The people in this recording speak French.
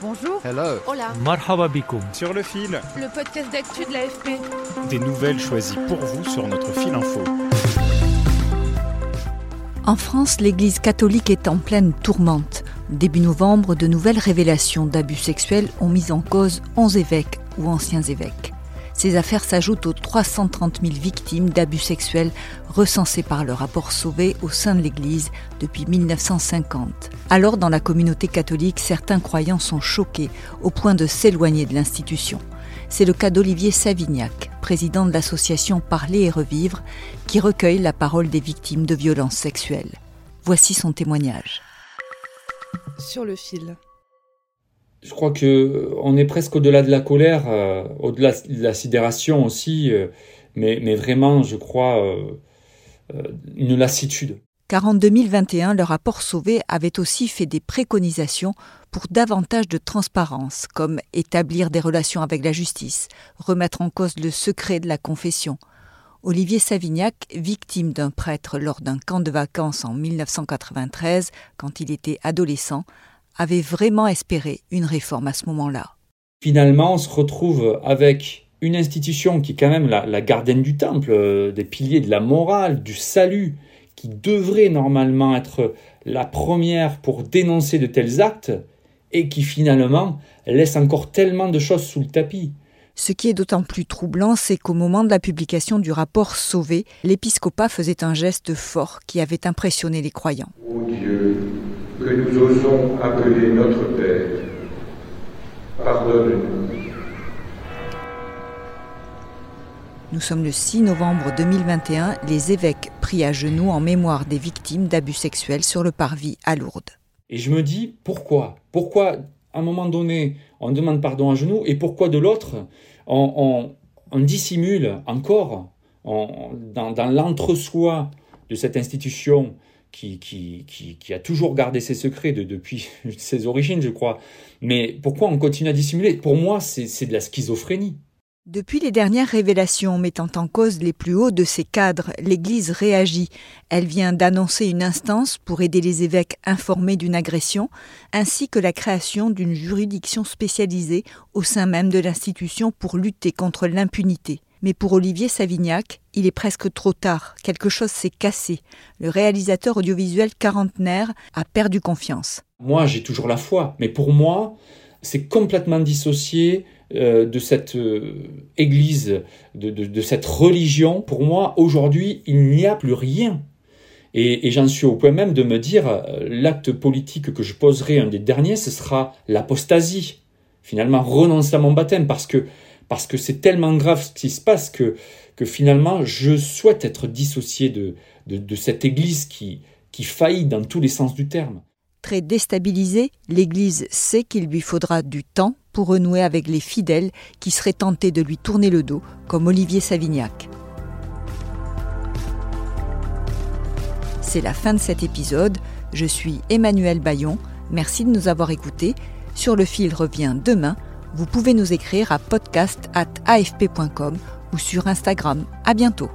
Bonjour. Hello. Hola. Marhaba bikoum. Sur le fil, Le podcast d'actu de l'AFP. des nouvelles choisies pour vous sur notre fil info. En France, l'Église catholique est en pleine tourmente. Début novembre, de nouvelles révélations d'abus sexuels ont mis en cause 11 évêques ou anciens évêques. Ces affaires s'ajoutent aux 330 000 victimes d'abus sexuels recensées par le rapport Sauvé au sein de l'Église depuis 1950. Alors, dans la communauté catholique, certains croyants sont choqués au point de s'éloigner de l'institution. C'est le cas d'Olivier Savignac, président de l'association Parler et Revivre, qui recueille la parole des victimes de violences sexuelles. Voici son témoignage. Sur le fil. Je crois que euh, on est presque au-delà de la colère, euh, au-delà de la sidération aussi, euh, mais, vraiment, je crois, une lassitude. Car en 2021, le rapport Sauvé avait aussi fait des préconisations pour davantage de transparence, comme établir des relations avec la justice, remettre en cause le secret de la confession. Olivier Savignac, victime d'un prêtre lors d'un camp de vacances en 1993, quand il était adolescent, avait vraiment espéré une réforme à ce moment-là. Finalement, on se retrouve avec une institution qui est quand même la, la gardienne du temple, euh, des piliers de la morale, du salut, qui devrait normalement être la première pour dénoncer de tels actes, et qui finalement laisse encore tellement de choses sous le tapis. Ce qui est d'autant plus troublant, c'est qu'au moment de la publication du rapport Sauvé, l'épiscopat faisait un geste fort qui avait impressionné les croyants. Ô Dieu, que nous osons appeler notre Père, pardonne-nous. Nous sommes le 6 novembre 2021, les évêques prient à genoux en mémoire des victimes d'abus sexuels sur le parvis à Lourdes. Et je me dis, pourquoi? Pourquoi, à un moment donné, on demande pardon à genoux, et pourquoi de l'autre, on, on- on dissimule encore on- dans, dans l'entre-soi de cette institution qui, a toujours gardé ses secrets de- depuis ses origines, je crois. Mais pourquoi on continue à dissimuler? Pour moi, c'est de la schizophrénie. Depuis les dernières révélations mettant en cause les plus hauts de ses cadres, l'Église réagit. Elle vient d'annoncer une instance pour aider les évêques informés d'une agression, ainsi que la création d'une juridiction spécialisée au sein même de l'institution pour lutter contre l'impunité. Mais pour Olivier Savignac, il est presque trop tard, quelque chose s'est cassé. Le réalisateur audiovisuel quarantenaire a perdu confiance. Moi, j'ai toujours la foi, mais pour moi, c'est complètement dissocié euh, de cette euh, église, de, cette religion. Pour moi, aujourd'hui, il n'y a plus rien. Et, et j'en suis au point même de me dire, euh, l'acte politique que je poserai, un des derniers, ce sera l'apostasie. Finalement, renoncer à mon baptême, parce que parce que c'est tellement grave ce qui se passe que, que finalement, je souhaite être dissocié de, de, cette église qui, qui faillit dans tous les sens du terme. Très déstabilisée, l'Église sait qu'il lui faudra du temps pour renouer avec les fidèles qui seraient tentés de lui tourner le dos, comme Olivier Savignac. C'est la fin de cet épisode. Je suis Emmanuel Bayon. Merci de nous avoir écoutés. Sur le fil revient demain. Vous pouvez nous écrire à podcast@afp.com ou sur Instagram. À bientôt.